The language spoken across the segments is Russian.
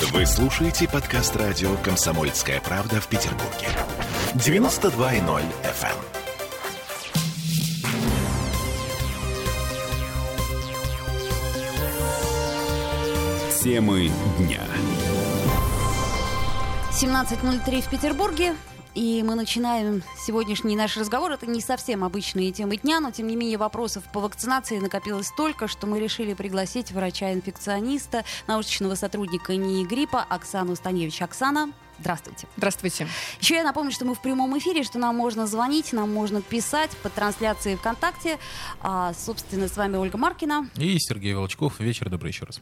Вы слушаете подкаст радио «Комсомольская правда» в Петербурге. 92.0 FM. Темы дня. 17.03 в Петербурге. И мы начинаем сегодняшний наш разговор. Это не совсем обычные темы дня, но тем не менее вопросов по вакцинации накопилось столько, что мы решили пригласить врача-инфекциониста, научного сотрудника НИИ гриппа Оксану Станевич. Оксана, Здравствуйте. Здравствуйте. Еще я напомню, что мы в прямом эфире, что нам можно звонить, нам можно писать по трансляции ВКонтакте. А, собственно, с вами Ольга Маркина. И Сергей Волчков. Вечер добрый еще раз.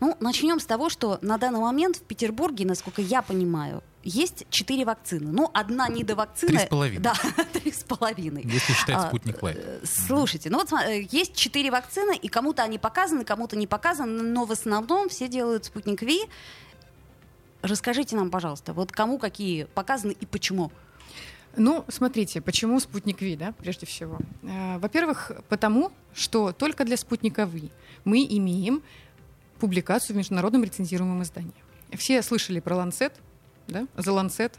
Ну, начнем с того, что на данный момент в Петербурге, насколько я понимаю, есть четыре вакцины. Ну, одна недовакцина. Три с половиной. Да, три с половиной. Если считать а, спутник Лайт. Э, слушайте, ну вот э, есть четыре вакцины, и кому-то они показаны, кому-то не показаны, но в основном все делают спутник Ви. Расскажите нам, пожалуйста, вот кому какие показаны и почему? Ну, смотрите, почему спутник Ви, да, прежде всего. Э, во-первых, потому, что только для спутника Ви мы имеем публикацию в международном рецензируемом издании. Все слышали про Lancet, да, The Lancet.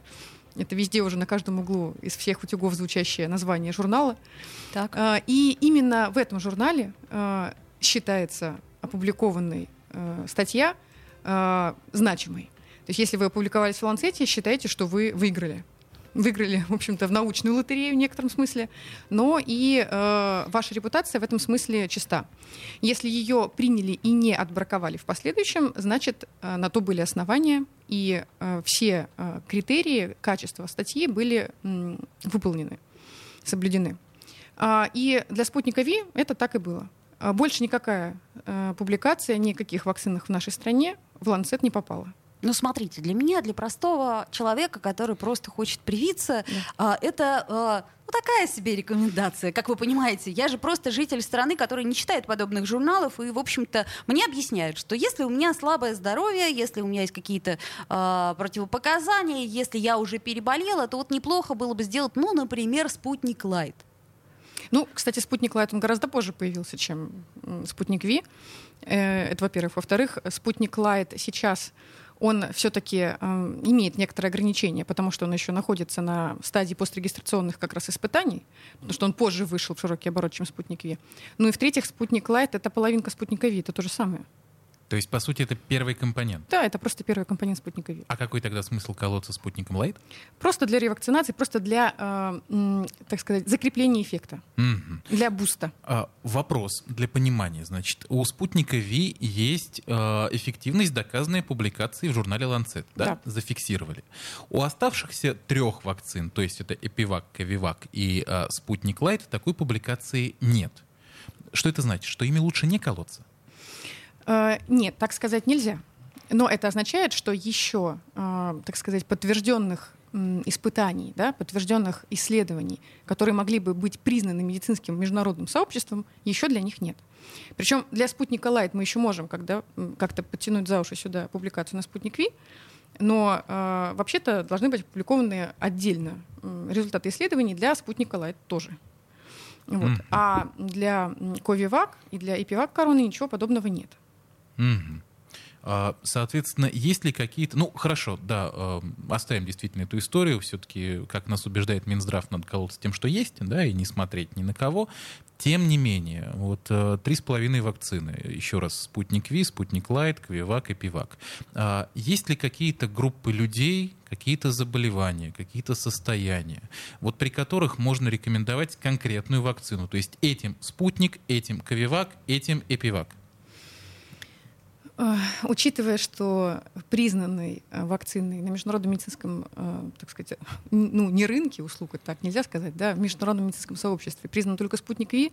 Это везде уже на каждом углу из всех утюгов звучащее название журнала. Так. А, и именно в этом журнале а, считается опубликованной а, статья значимой. То есть если вы опубликовались в Lancet, считайте, что вы выиграли выиграли, в общем-то, в научную лотерею в некотором смысле, но и э, ваша репутация в этом смысле чиста. Если ее приняли и не отбраковали в последующем, значит, э, на то были основания, и э, все э, критерии качества статьи были э, выполнены, соблюдены. Э, и для спутника Ви это так и было. Больше никакая э, публикация никаких вакцинах в нашей стране в Lancet не попала. Ну, смотрите, для меня, для простого человека, который просто хочет привиться, да. а, это а, ну, такая себе рекомендация. Как вы понимаете, я же просто житель страны, который не читает подобных журналов, и, в общем-то, мне объясняют, что если у меня слабое здоровье, если у меня есть какие-то а, противопоказания, если я уже переболела, то вот неплохо было бы сделать, ну, например, спутник Лайт. Ну, кстати, спутник Лайт, он гораздо позже появился, чем спутник Ви. Э, это, во-первых. Во-вторых, спутник Лайт сейчас он все-таки э, имеет некоторые ограничения, потому что он еще находится на стадии пострегистрационных как раз испытаний, потому что он позже вышел в широкий оборот, чем спутник Ви. Ну и в-третьих, спутник Лайт — это половинка спутника Ви, это то же самое. То есть, по сути, это первый компонент? Да, это просто первый компонент спутника ВИ. А какой тогда смысл колоться спутником Лайт? Просто для ревакцинации, просто для, э, так сказать, закрепления эффекта. Угу. Для буста. А, вопрос для понимания. Значит, у спутника ВИ есть э, эффективность, доказанная публикацией в журнале Lancet. Да? да? Зафиксировали. У оставшихся трех вакцин, то есть это Эпивак, Ковивак и э, спутник Лайт, такой публикации нет. Что это значит? Что ими лучше не колоться? Э, нет, так сказать нельзя. Но это означает, что еще, э, так сказать, подтвержденных испытаний, да, подтвержденных исследований, которые могли бы быть признаны медицинским международным сообществом, еще для них нет. Причем для спутника Лайт мы еще можем когда, как-то подтянуть за уши сюда публикацию на спутник Ви, но э, вообще-то должны быть опубликованы отдельно результаты исследований для спутника Лайт тоже. Вот. Mm-hmm. А для Ковивак и для Эпивак короны ничего подобного нет. Угу. Соответственно, есть ли какие-то... Ну, хорошо, да, а, оставим действительно эту историю. Все-таки, как нас убеждает Минздрав, надо колоться тем, что есть, да, и не смотреть ни на кого. Тем не менее, вот а, три с половиной вакцины. Еще раз, спутник Ви, спутник Лайт, Квивак и Пивак. Есть ли какие-то группы людей, какие-то заболевания, какие-то состояния, вот при которых можно рекомендовать конкретную вакцину? То есть этим спутник, этим Квивак, этим Эпивак? Учитывая, что признанной э, вакциной на международном медицинском, э, так сказать, ну, не рынке услуг, так нельзя сказать, да, в международном медицинском сообществе признан только спутник Ви,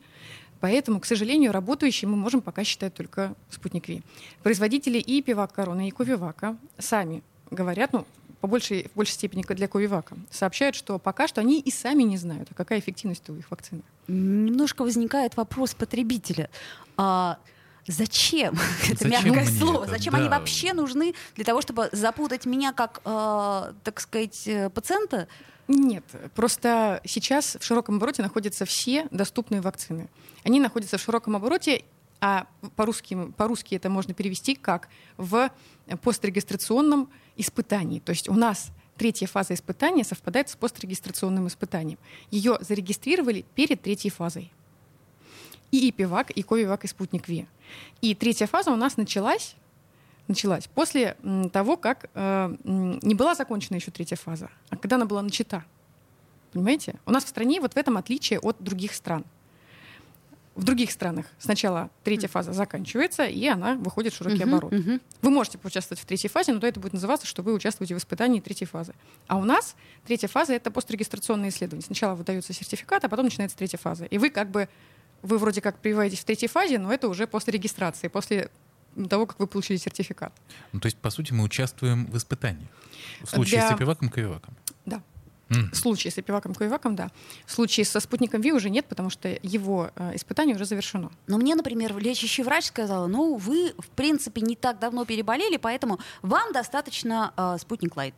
поэтому, к сожалению, работающий мы можем пока считать только спутник Ви. Производители и пивак короны, и ковивака сами говорят, ну, по большей, в большей степени для Ковивака, сообщают, что пока что они и сами не знают, а какая эффективность у их вакцины. Немножко возникает вопрос потребителя. А Зачем? это мягкое слово. Зачем они вообще нужны для того, чтобы запутать меня как, э, так сказать, э, пациента? Нет, просто сейчас в широком обороте находятся все доступные вакцины. Они находятся в широком обороте а по-русски, по-русски это можно перевести как в пострегистрационном испытании. То есть у нас третья фаза испытания совпадает с пострегистрационным испытанием. Ее зарегистрировали перед третьей фазой. И ИПИВАК, и КОВИВАК, и Спутник Ви. И третья фаза у нас началась началась после того, как э, не была закончена еще третья фаза, а когда она была начата. Понимаете? У нас в стране вот в этом отличие от других стран. В других странах сначала третья фаза заканчивается, и она выходит в широкий uh-huh, оборот. Uh-huh. Вы можете поучаствовать в третьей фазе, но то это будет называться, что вы участвуете в испытании третьей фазы. А у нас третья фаза — это пострегистрационное исследование. Сначала выдается сертификат, а потом начинается третья фаза. И вы как бы, вы вроде как прививаетесь в третьей фазе, но это уже после регистрации, после того, как вы получили сертификат. Ну, то есть, по сути, мы участвуем в испытании. В случае Для... с эпиваком, ковиваком. Да. Mm. В случае с эпиваком Куеваком, да. В случае со спутником Ви уже нет, потому что его э, испытание уже завершено. Но мне, например, лечащий врач сказал, ну, вы, в принципе, не так давно переболели, поэтому вам достаточно э, спутник Лайт.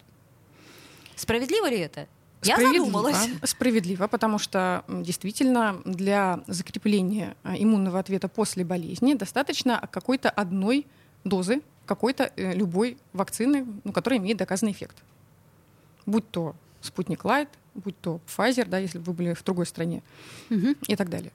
Справедливо ли это? Я справедливо, задумалась. Справедливо, потому что действительно для закрепления э, иммунного ответа после болезни достаточно какой-то одной дозы какой-то э, любой вакцины, ну, которая имеет доказанный эффект. Будь то спутник Лайт, будь то Pfizer, да, если бы вы были в другой стране угу. и так далее.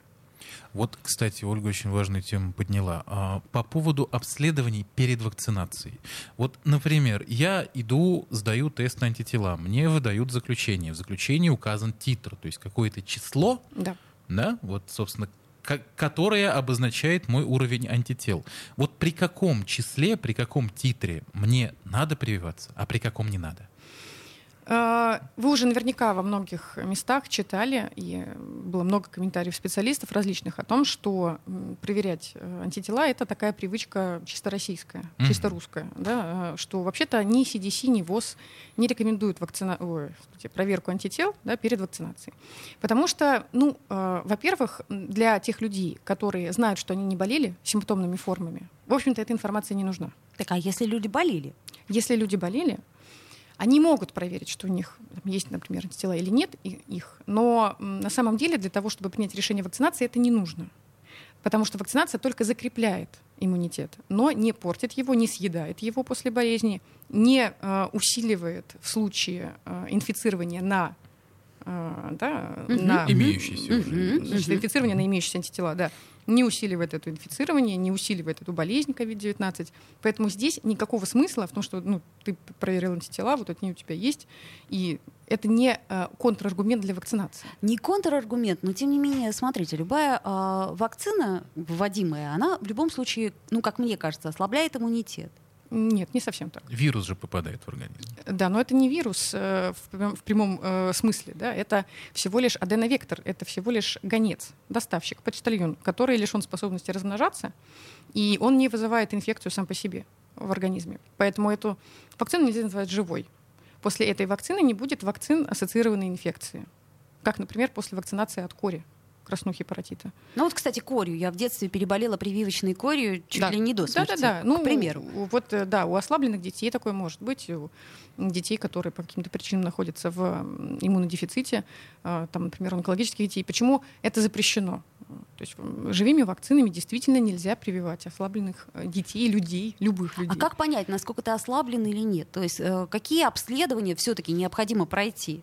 Вот, кстати, Ольга очень важную тему подняла. А, по поводу обследований перед вакцинацией. Вот, например, я иду, сдаю тест на антитела, мне выдают заключение. В заключении указан титр, то есть какое-то число, да. Да, вот, собственно, которое обозначает мой уровень антител. Вот при каком числе, при каком титре мне надо прививаться, а при каком не надо? А, вы уже наверняка во многих местах читали, и было много комментариев специалистов различных о том, что проверять э, антитела — это такая привычка чисто российская, mm-hmm. чисто русская, да, э, что вообще-то ни CDC, ни ВОЗ не рекомендуют вакцина... Ой, проверку антител да, перед вакцинацией. Потому что, ну, э, во-первых, для тех людей, которые знают, что они не болели симптомными формами, в общем-то, эта информация не нужна. Так а если люди болели? Если люди болели, они могут проверить, что у них есть, например, антитела или нет их, но на самом деле для того, чтобы принять решение вакцинации, это не нужно. Потому что вакцинация только закрепляет иммунитет, но не портит его, не съедает его после болезни, не э, усиливает в случае э, инфицирования на э, да, угу. на имеющиеся угу. уже. Значит, инфицирование на имеющиеся антитела, да не усиливает это инфицирование, не усиливает эту болезнь COVID-19. Поэтому здесь никакого смысла в том, что ну, ты проверил антитела, вот они у тебя есть, и это не э, контраргумент для вакцинации. Не контраргумент, но тем не менее, смотрите, любая э, вакцина вводимая, она в любом случае, ну, как мне кажется, ослабляет иммунитет. Нет, не совсем так. Вирус же попадает в организм. Да, но это не вирус э, в, в прямом э, смысле. Да? Это всего лишь аденовектор, это всего лишь гонец, доставщик, почтальон, который лишен способности размножаться, и он не вызывает инфекцию сам по себе в организме. Поэтому эту вакцину нельзя назвать живой. После этой вакцины не будет вакцин ассоциированной инфекции. Как, например, после вакцинации от кори краснухи паротита. Ну вот, кстати, корью. Я в детстве переболела прививочной корью чуть да. ли не до смерти, да, да, да. Ну, к примеру. Вот, э, да, у ослабленных детей такое может быть. У детей, которые по каким-то причинам находятся в иммунодефиците, а, там, например, онкологических детей. Почему это запрещено? То есть живыми вакцинами действительно нельзя прививать ослабленных э, детей, людей, любых людей. А как понять, насколько ты ослаблен или нет? То есть э, какие обследования все-таки необходимо пройти?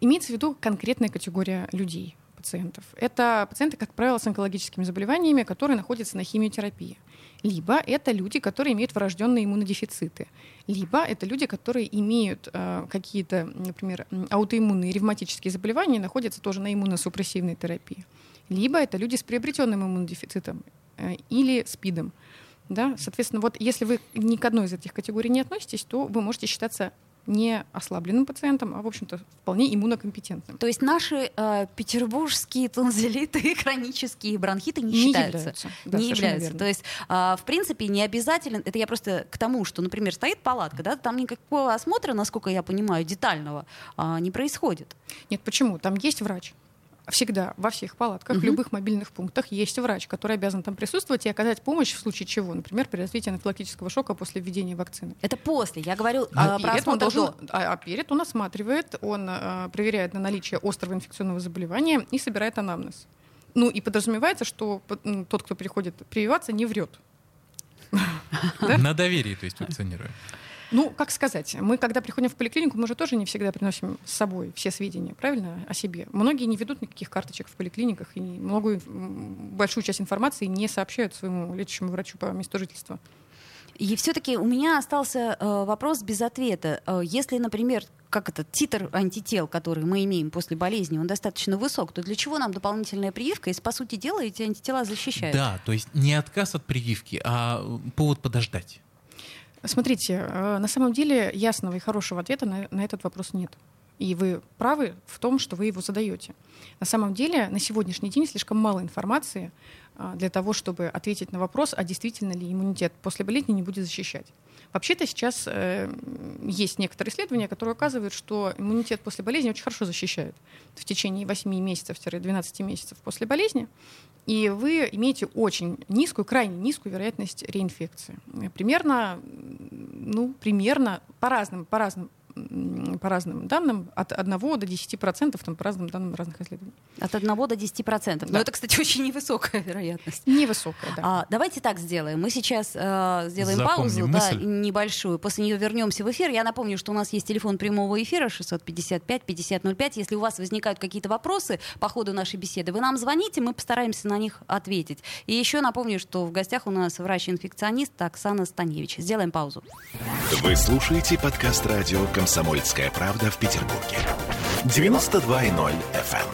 Имеется в виду конкретная категория людей пациентов. Это пациенты, как правило, с онкологическими заболеваниями, которые находятся на химиотерапии. Либо это люди, которые имеют врожденные иммунодефициты. Либо это люди, которые имеют э, какие-то, например, аутоиммунные ревматические заболевания и находятся тоже на иммуносупрессивной терапии. Либо это люди с приобретенным иммунодефицитом э, или СПИДом. Да? Соответственно, вот если вы ни к одной из этих категорий не относитесь, то вы можете считаться не ослабленным пациентом, а, в общем-то, вполне иммунокомпетентным. То есть наши э, петербургские тонзиллиты и хронические бронхиты не, не считаются? Являются. Да, не являются. Верно. То есть, э, в принципе, не обязательно, это я просто к тому, что, например, стоит палатка, да, там никакого осмотра, насколько я понимаю, детального э, не происходит. Нет, почему? Там есть врач, всегда во всех палатках, угу. в любых мобильных пунктах есть врач, который обязан там присутствовать и оказать помощь в случае чего, например, при развитии анафилактического шока после введения вакцины. Это после. Я говорю а, про перед он должен, а, а перед он осматривает, он а, проверяет на наличие острого инфекционного заболевания и собирает анамнез. Ну и подразумевается, что тот, кто приходит прививаться, не врет. На доверии, то есть вакцинируем. Ну, как сказать, мы, когда приходим в поликлинику, мы же тоже не всегда приносим с собой все сведения, правильно, о себе. Многие не ведут никаких карточек в поликлиниках и многую, большую часть информации не сообщают своему лечащему врачу по месту жительства. И все-таки у меня остался э, вопрос без ответа. Э, если, например, как это, титр антител, который мы имеем после болезни, он достаточно высок, то для чего нам дополнительная прививка, если, по сути дела, эти антитела защищают? Да, то есть не отказ от прививки, а повод подождать. Смотрите, э, на самом деле ясного и хорошего ответа на, на этот вопрос нет. И вы правы в том, что вы его задаете. На самом деле, на сегодняшний день слишком мало информации а, для того, чтобы ответить на вопрос, а действительно ли иммунитет после болезни не будет защищать. Вообще-то сейчас э, есть некоторые исследования, которые указывают, что иммунитет после болезни очень хорошо защищает в течение 8 месяцев-12 месяцев после болезни. И вы имеете очень низкую, крайне низкую вероятность реинфекции. Примерно, ну, примерно по разным, по разным по разным данным, от 1 до 10 процентов, там, по разным данным разных исследований. От 1 до 10 процентов. Да. Но это, кстати, очень невысокая вероятность. Невысокая, да. А, давайте так сделаем. Мы сейчас э, сделаем Запомним паузу да, небольшую. После нее вернемся в эфир. Я напомню, что у нас есть телефон прямого эфира 655-5005. Если у вас возникают какие-то вопросы по ходу нашей беседы, вы нам звоните, мы постараемся на них ответить. И еще напомню, что в гостях у нас врач-инфекционист Оксана Станевич. Сделаем паузу. Вы слушаете подкаст радио «Комсомольская правда» в Петербурге. 92.0 FM.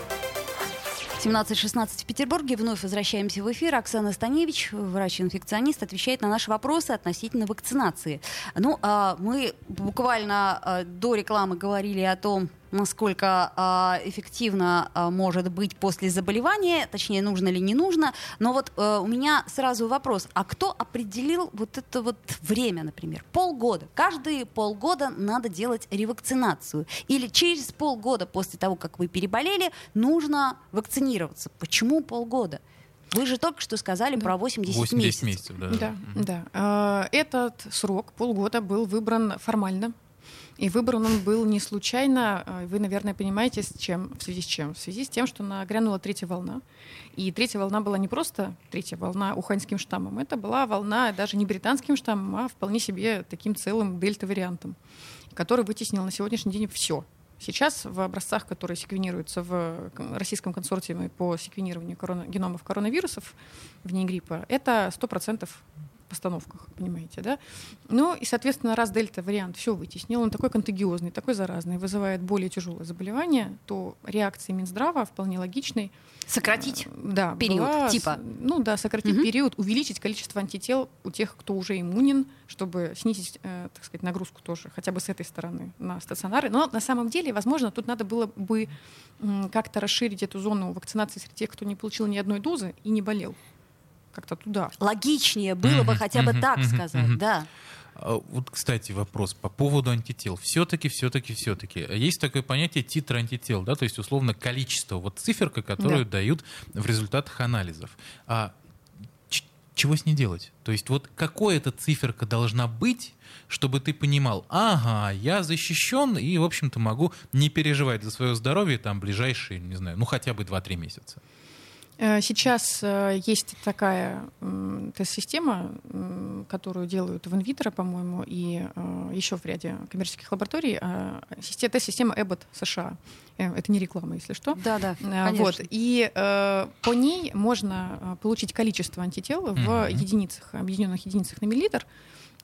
17.16 в Петербурге. Вновь возвращаемся в эфир. Оксана Станевич, врач-инфекционист, отвечает на наши вопросы относительно вакцинации. Ну, а мы буквально а, до рекламы говорили о том, насколько э, эффективно э, может быть после заболевания, точнее, нужно ли не нужно. Но вот э, у меня сразу вопрос, а кто определил вот это вот время, например? Полгода. Каждые полгода надо делать ревакцинацию. Или через полгода после того, как вы переболели, нужно вакцинироваться. Почему полгода? Вы же только что сказали да. про 80, 80 месяцев. месяцев да, да. да. да. Этот срок, полгода, был выбран формально и выбран он был не случайно. А, вы, наверное, понимаете, с чем, в связи с чем? В связи с тем, что нагрянула третья волна. И третья волна была не просто третья волна уханьским штаммом. Это была волна даже не британским штаммом, а вполне себе таким целым дельта-вариантом, который вытеснил на сегодняшний день все. Сейчас в образцах, которые секвенируются в российском консорциуме по секвенированию корона, геномов коронавирусов вне гриппа, это 100% постановках, понимаете, да? Ну и, соответственно, раз дельта-вариант все вытеснил, он такой контагиозный, такой заразный, вызывает более тяжелое заболевание, то реакции Минздрава вполне логичной. Сократить э, да, период, была, типа? Ну да, сократить угу. период, увеличить количество антител у тех, кто уже иммунен, чтобы снизить, э, так сказать, нагрузку тоже, хотя бы с этой стороны на стационары. Но на самом деле, возможно, тут надо было бы как-то расширить эту зону вакцинации среди тех, кто не получил ни одной дозы и не болел как-то туда. Логичнее было бы хотя бы так сказать, да. А, вот, кстати, вопрос по поводу антител. Все-таки, все-таки, все-таки. Есть такое понятие титр антител, да, то есть условно количество, вот циферка, которую да. дают в результатах анализов. А чего с ней делать? То есть вот какой эта циферка должна быть, чтобы ты понимал, ага, я защищен и, в общем-то, могу не переживать за свое здоровье там ближайшие, не знаю, ну хотя бы 2-3 месяца. Э, сейчас э, есть такая тест-система, которую делают в инвитро, по-моему, и э, еще в ряде коммерческих лабораторий. Тест-система Abbott США. Это не реклама, если что. Да, да. Вот. И по ней можно получить количество антител в mm-hmm. единицах, объединенных единицах на миллилитр.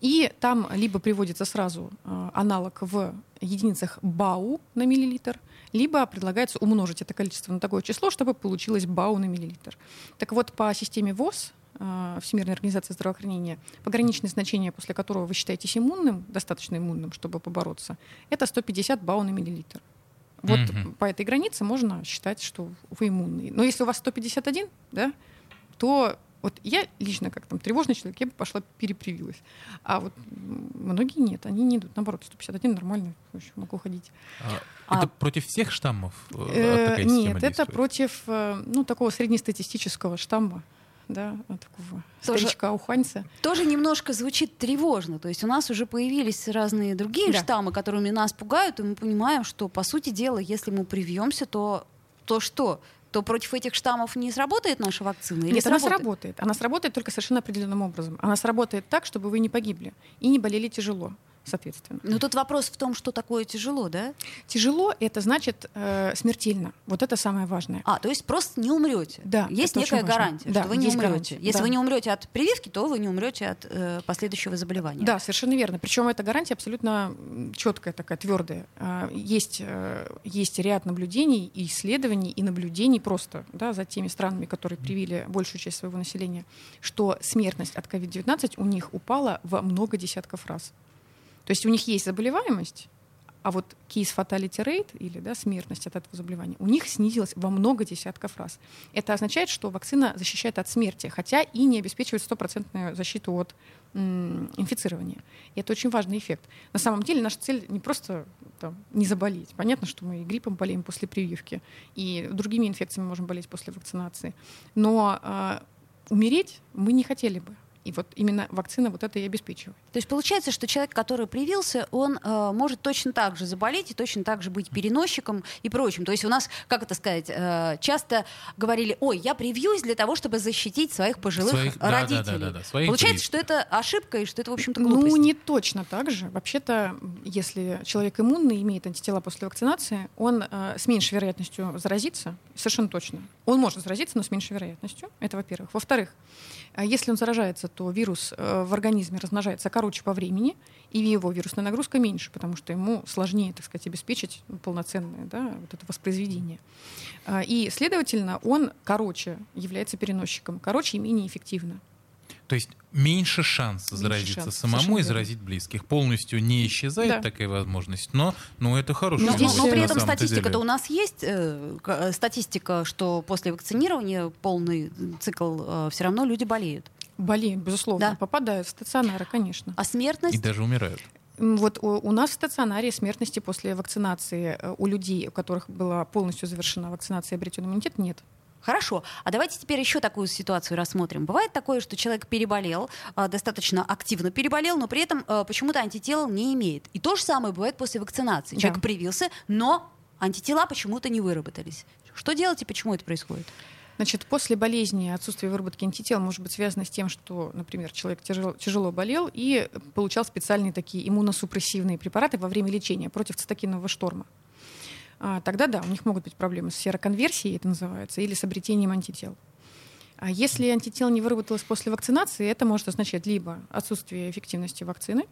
И там либо приводится сразу аналог в единицах БАУ на миллилитр, либо предлагается умножить это количество на такое число, чтобы получилось БАУ на миллилитр. Так вот, по системе ВОЗ, э, Всемирной организации здравоохранения, пограничное значение, после которого вы считаетесь иммунным, достаточно иммунным, чтобы побороться, это 150 БАУ на миллилитр. Вот mm-hmm. по этой границе можно считать, что вы иммунный. Но если у вас 151, да, то вот я лично, как там тревожный человек, я бы пошла перепривилась. А вот многие нет, они не идут. Наоборот, 151 нормально, еще могу ходить. А, а, это против всех штаммов? Э, э нет, это против э, ну, такого среднестатистического штамма да, такого тоже, старичка-уханьца. Тоже немножко звучит тревожно. То есть у нас уже появились разные другие да. штаммы, которыми нас пугают, и мы понимаем, что, по сути дела, если мы привьемся, то, то что? То против этих штаммов не сработает наша вакцина? Или Нет, она сработает? сработает. Она сработает только совершенно определенным образом. Она сработает так, чтобы вы не погибли и не болели тяжело, соответственно. Но тут вопрос в том, что такое тяжело, да? Тяжело это значит э, смертельно. Вот это самое важное. А, то есть просто не умрете. Да, Есть некая гарантия, Да, что вы не умрете. гарантия, Если да. вы не умрете от прививки, то вы не умрете от э, последующего заболевания. Да, совершенно верно. Причем эта гарантия абсолютно четкая, такая твердая. А, Есть, э, есть ряд наблюдений и исследований, и наблюдений просто да, за теми странами, которые привили большую часть своего населения, что смертность от COVID-19 у них упала во много десятков раз. То есть у них есть заболеваемость, а вот case fatality rate, или да, смертность от этого заболевания, у них снизилась во много десятков раз. Это означает, что вакцина защищает от смерти, хотя и не обеспечивает стопроцентную защиту от инфицирования. И это очень важный эффект. На самом деле наша цель не просто там, не заболеть. Понятно, что мы и гриппом болеем после прививки, и другими инфекциями можем болеть после вакцинации. Но а, умереть мы не хотели бы. И вот именно вакцина вот это и обеспечивает. То есть получается, что человек, который привился, он э, может точно так же заболеть и точно так же быть переносчиком и прочим. То есть у нас, как это сказать, э, часто говорили, ой, я привьюсь для того, чтобы защитить своих пожилых Своих- да, да, родителей. да, да, да, своих Получается, близких. что это ошибка и что это, в общем-то, глупость. Ну, не точно так же. Вообще-то, если человек иммунный, имеет антитела после вакцинации, он э, с меньшей вероятностью заразится, совершенно точно. Он может заразиться, но с меньшей вероятностью. Это во-первых. Во-вторых, э, если он заражается, то вирус э, в организме размножается короче по времени, и его вирусная нагрузка меньше, потому что ему сложнее, так сказать, обеспечить полноценное да, вот это воспроизведение. А, И, следовательно, он короче является переносчиком, короче и менее эффективно. То есть меньше шанс Меньше заразиться шанс, самому совершенно и верно. заразить близких. Полностью не исчезает Да. такая возможность, но, но это хорошая Но, но- новость но при этом статистика-то у нас есть, э, э, статистика, что после вакцинирования полный цикл все равно люди болеют. Болеют, безусловно, Да. попадают в стационары, конечно. А смертность? И даже умирают. Вот у, у нас в стационаре смертности после вакцинации э, у людей, у которых была полностью завершена вакцинация и обретен иммунитет, нет. Хорошо. А давайте теперь еще такую ситуацию рассмотрим. Бывает такое, что человек переболел, а, достаточно активно переболел, но при этом а, почему-то антител не имеет. И то же самое бывает после вакцинации. Человек Да. привился, но антитела почему-то не выработались. Что делать и почему это происходит? Значит, после болезни отсутствие выработки антител может быть связано с тем, что, например, человек тяжело, тяжело болел и получал специальные такие иммуносупрессивные препараты во время лечения против цитокинового шторма. А, Тогда да, у них могут быть проблемы с сероконверсией, это называется, или с обретением антител. А если антител не выработалось после вакцинации, это может означать либо отсутствие эффективности вакцины,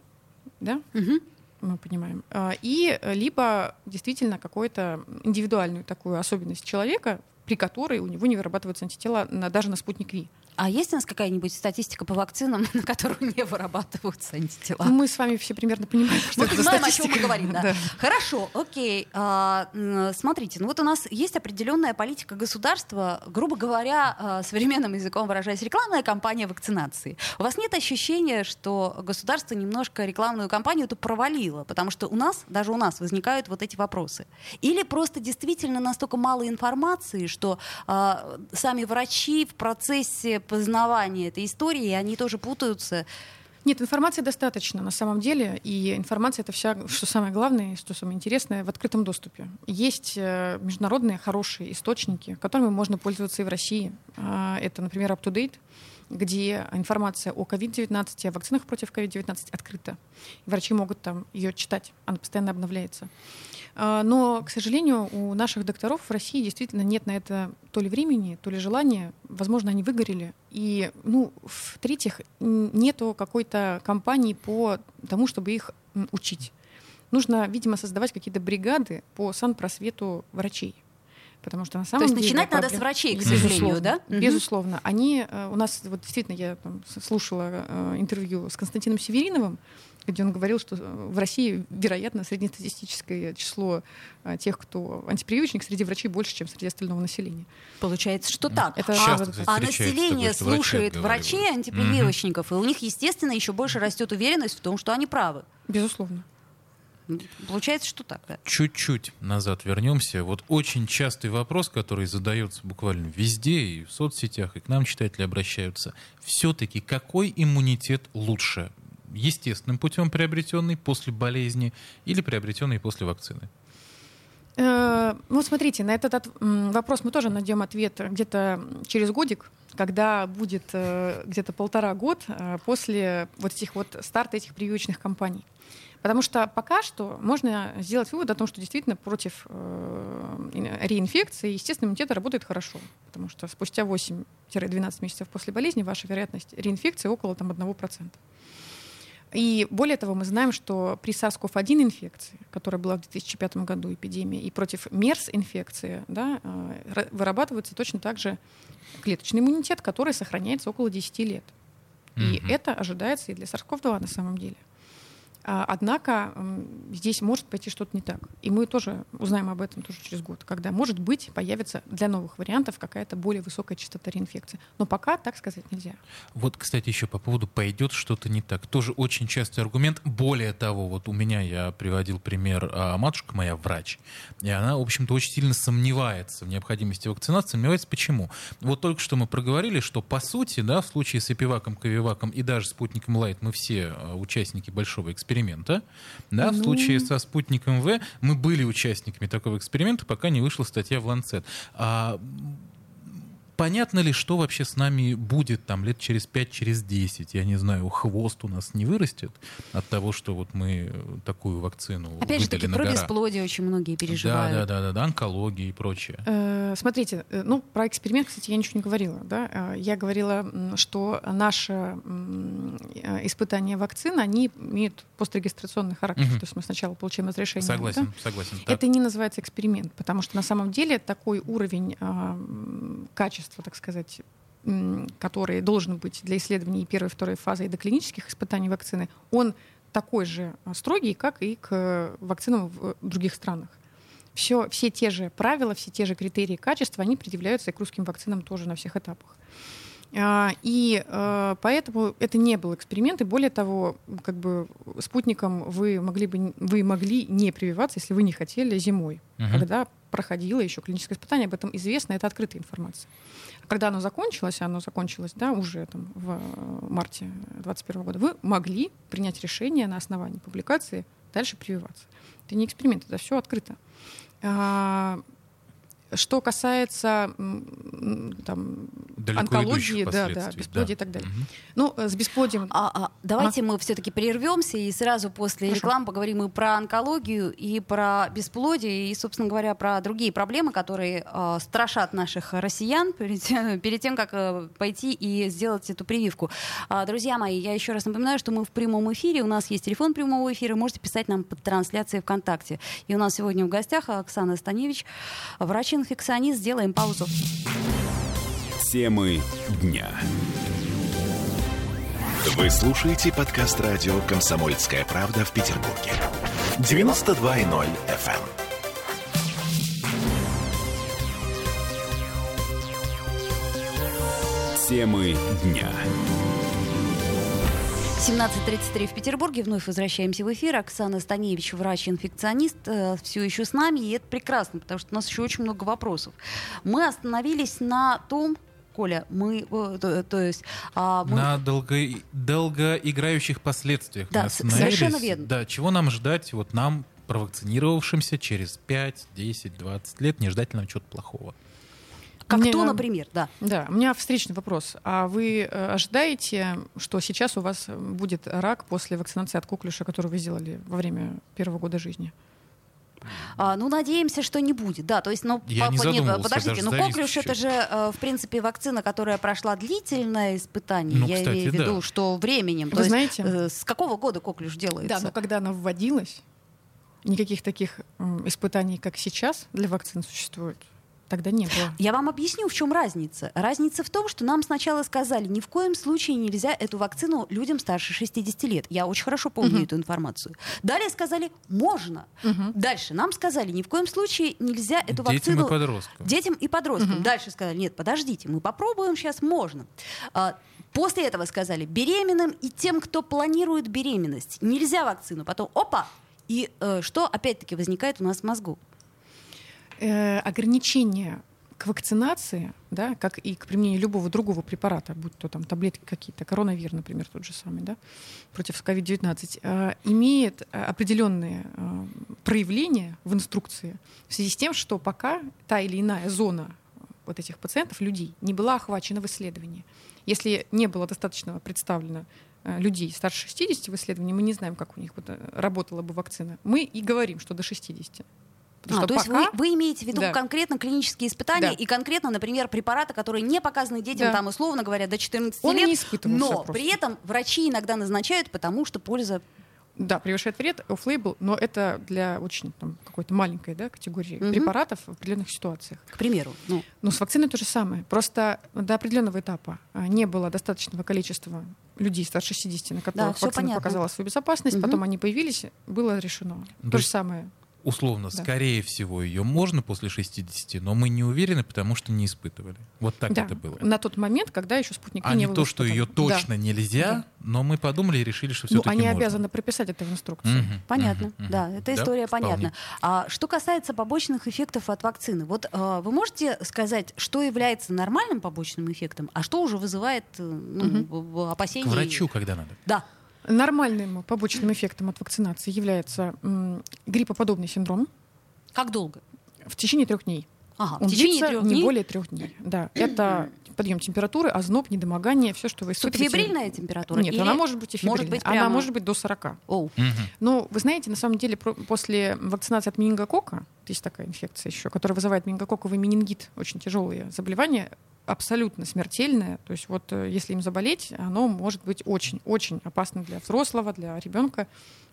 да, Мгм. мы понимаем, а, и либо действительно какую-то индивидуальную такую особенность человека, при которой у него не вырабатываются антитела на, даже на спутник Ви. А есть у нас какая-нибудь статистика по вакцинам, на которую не вырабатываются антитела? Мы с вами все примерно понимаем, что Мы это знаем, о чем мы статистика. говорим, да. Да. Хорошо, окей. А, смотрите, ну вот у нас есть определенная политика государства, грубо говоря, а, современным языком выражаясь, рекламная кампания вакцинации. У вас нет ощущения, что государство немножко рекламную кампанию эту провалило, потому что у нас, даже у нас, возникают вот эти вопросы? Или просто действительно настолько мало информации, что а, сами врачи в процессе познавания этой истории, они тоже путаются? Нет, информации достаточно на самом деле, и информация это вся, что самое главное, и что самое интересное, в открытом доступе. Есть э, международные хорошие источники, которыми можно пользоваться и в России. А, Это, например, UpToDate, где информация о COVID-19, о вакцинах против COVID-19 открыта. Врачи могут там ее читать, она постоянно обновляется. А, Но, к сожалению, у наших докторов в России действительно нет на это то ли времени, то ли желания. Возможно, они выгорели. И, ну, в-третьих, нету какой-то кампании по тому, чтобы их учить. Нужно, видимо, создавать какие-то бригады по санпросвету врачей. Потому что на самом есть деле... начинать надо с проблем- врачей, к сожалению, Безусловно. да? Безусловно. Они э, у нас, вот действительно, я там слушала э, интервью с Константином Севериновым, где он говорил, что э, в России, вероятно, среднестатистическое число тех, кто антипрививочник, среди врачей больше, чем среди остального населения. Получается, что так. Это а, кстати, а население такое, слушает отговаривают. врачей антипрививочников, и у них, естественно, еще больше растет уверенность в том, что они правы. Безусловно. Получается, что так. Да. Чуть-чуть назад вернемся. Вот очень частый вопрос, который задается буквально везде, и в соцсетях, и к нам читатели обращаются. Все-таки какой иммунитет лучше? Естественным путем приобретенный после болезни или приобретенный после вакцины? Э, ну, смотрите, на этот вопрос мы тоже найдем ответ где-то через годик, когда будет э, где-то полтора год э, после вот этих вот старта этих прививочных кампаний. Потому что пока что можно сделать вывод о том, что действительно против э, реинфекции естественный иммунитет работает хорошо. Потому что спустя 8-12 месяцев после болезни ваша вероятность реинфекции около там, 1%. И более того, мы знаем, что при SARS-CoV-1 инфекции, которая была в 2005 году эпидемия, и против MERS инфекции да, э, вырабатывается точно так же клеточный иммунитет, который сохраняется около 10 лет. И mm-hmm. это ожидается и для SARS-CoV-2 на самом деле. А, однако здесь может пойти что-то не так. И мы тоже узнаем об этом тоже через год, когда, может быть, появится для новых вариантов какая-то более высокая частота реинфекции. Но пока так сказать нельзя. Вот, кстати, еще по поводу «пойдет что-то не так». Тоже очень частый аргумент. Более того, вот у меня я приводил пример, а матушка моя врач, и она, в общем-то, очень сильно сомневается в необходимости вакцинации. Сомневается почему? Вот только что мы проговорили, что, по сути, да, в случае с Эпиваком, Ковиваком и даже спутником Лайт мы все а, участники большого эксперимента, эксперимента. Да, ну... В случае со спутником В мы были участниками такого эксперимента, пока не вышла статья в Lancet. А понятно ли, что вообще с нами будет там лет через 5, через 10? Я не знаю, хвост у нас не вырастет от того, что вот мы такую вакцину Опять же таки, про гора. бесплодие очень многие переживают. Да, да, да, да, да онкология и прочее. Э, смотрите, э, ну, про эксперимент, кстати, я ничего не говорила. Да? Э, я говорила, что наше испытание вакцин, они имеют пострегистрационный характер. Угу. То есть мы сначала получаем разрешение. Согласен, да? согласен. Так. Это не называется эксперимент, потому что на самом деле такой уровень качества лекарства, так сказать, который должен быть для исследований первой и второй фазы и до клинических испытаний вакцины, он такой же а, строгий, как и к вакцинам в других странах. Все, все те же правила, все те же критерии качества, они предъявляются и к русским вакцинам тоже на всех этапах. А, и а, поэтому это не был эксперимент, и более того, как бы спутником вы могли бы вы могли не прививаться, если вы не хотели зимой, угу. когда проходило еще клиническое испытание, об этом известно, это открытая информация. Когда оно закончилось, оно закончилось да, уже там, в марте 2021 года, вы могли принять решение на основании публикации дальше прививаться. Это не эксперимент, это все открыто. Что касается там, онкологии, да, да, бесплодия да. и так далее. Угу. Ну, э, с бесплодием... А, а, давайте а? мы все-таки прервемся и сразу после Хорошо. рекламы поговорим и про онкологию, и про бесплодие, и, собственно говоря, про другие проблемы, которые э, страшат наших россиян перед, перед тем, как э, пойти и сделать эту прививку. А, друзья мои, я еще раз напоминаю, что мы в прямом эфире, у нас есть телефон прямого эфира, можете писать нам под трансляцией ВКонтакте. И у нас сегодня в гостях Оксана Станевич, врач инфекционист. Сделаем паузу. Темы дня. Вы слушаете подкаст радио «Комсомольская правда» в Петербурге. 92.0 FM. эм. Темы дня. 17.33 в Петербурге. Вновь возвращаемся в эфир. Оксана Станевич, врач-инфекционист, э, все еще с нами. И это прекрасно, потому что у нас еще очень много вопросов. Мы остановились на том, Коля, мы, э, то, то есть... А, мы... На долго, долгоиграющих последствиях. Да, совершенно верно. Да, чего нам ждать, вот нам, провакцинировавшимся через 5, 10, 20 лет, не ждать нам чего-то плохого? Как мне, то, например, да. Да, у меня встречный вопрос. А вы э, ожидаете, что сейчас у вас будет рак после вакцинации от коклюша, которую вы сделали во время первого года жизни? А, ну, надеемся, что не будет. Да, то есть, ну, Я по, не нет, подождите, ну, коклюш это же, э, в принципе, вакцина, которая прошла длительное испытание. Ну, Я кстати, имею в виду, да. что временем. Вы то знаете, есть, э, с какого года коклюш делается? Да, но когда она вводилась, никаких таких испытаний, как сейчас, для вакцин существует тогда не было. Я вам объясню, в чем разница. Разница в том, что нам сначала сказали, ни в коем случае нельзя эту вакцину людям старше 60 лет. Я очень хорошо помню угу. эту информацию. Далее сказали, можно. Угу. Дальше нам сказали, ни в коем случае нельзя эту детям вакцину... И подросткам. Детям и подросткам. Угу. Дальше сказали, нет, подождите, мы попробуем, сейчас можно. А, после этого сказали, беременным и тем, кто планирует беременность, нельзя вакцину. Потом, опа, и э, что опять-таки возникает у нас в мозгу? Э, ограничения к вакцинации, да, как и к применению любого другого препарата, будь то там таблетки какие-то, коронавир, например, тот же самый, да, против COVID-19, э, имеет э, определенные э, проявление в инструкции в связи с тем, что пока та или иная зона вот этих пациентов, людей, не была охвачена в исследовании. Если не было достаточно представлено э, людей старше 60 в исследовании, мы не знаем, как у них вот, э, работала бы вакцина. Мы и говорим, что до 60. А, то есть вы, вы имеете в виду Да. конкретно клинические испытания Да. и конкретно, например, препараты, которые не показаны детям, Да. там, условно говоря, до 14 Он лет, не но просто. при этом врачи иногда назначают, потому что польза... Да, превышает вред, off-label, но это для очень там, какой-то маленькой да, категории Мгм. препаратов в определенных ситуациях. К примеру, ну, Но с вакциной то же самое. Просто до определенного этапа а, не было достаточного количества людей старше 60, на которых всё вакцина понятно. показала свою безопасность, Мгм. потом они появились, было решено. То То же самое. Условно, Да. скорее всего, ее можно после 60, но мы не уверены, потому что не испытывали. Вот так да, это было. на тот момент, когда еще спутник А не был то, что ее Да. точно нельзя, но мы подумали и решили, что Ну, все-таки они можно. обязаны прописать это в инструкции. Мгм, понятно, мгм. да, эта история вполне. понятна. А что касается побочных эффектов от вакцины, вот э, вы можете сказать, что является нормальным побочным эффектом, а что уже вызывает э, ну, в опасения? К врачу, когда надо. Да. Нормальным побочным эффектом от вакцинации является м, гриппоподобный синдром Как долго? в течение трех дней. Ага, Он в течение трех не дней. более трех дней. Да, это подъем температуры, озноб, недомогание, все, что вы испытываете. Субфебрильная температура? Нет, Или она может быть и может быть Она прямо- может быть до 40. Оу. Мгм. Но вы знаете, на самом деле после вакцинации от менингокока, есть такая инфекция еще, которая вызывает менингококковый менингит, очень тяжелые заболевания, абсолютно смертельное. То есть вот э, если им заболеть, оно может быть очень-очень опасно для взрослого, для ребенка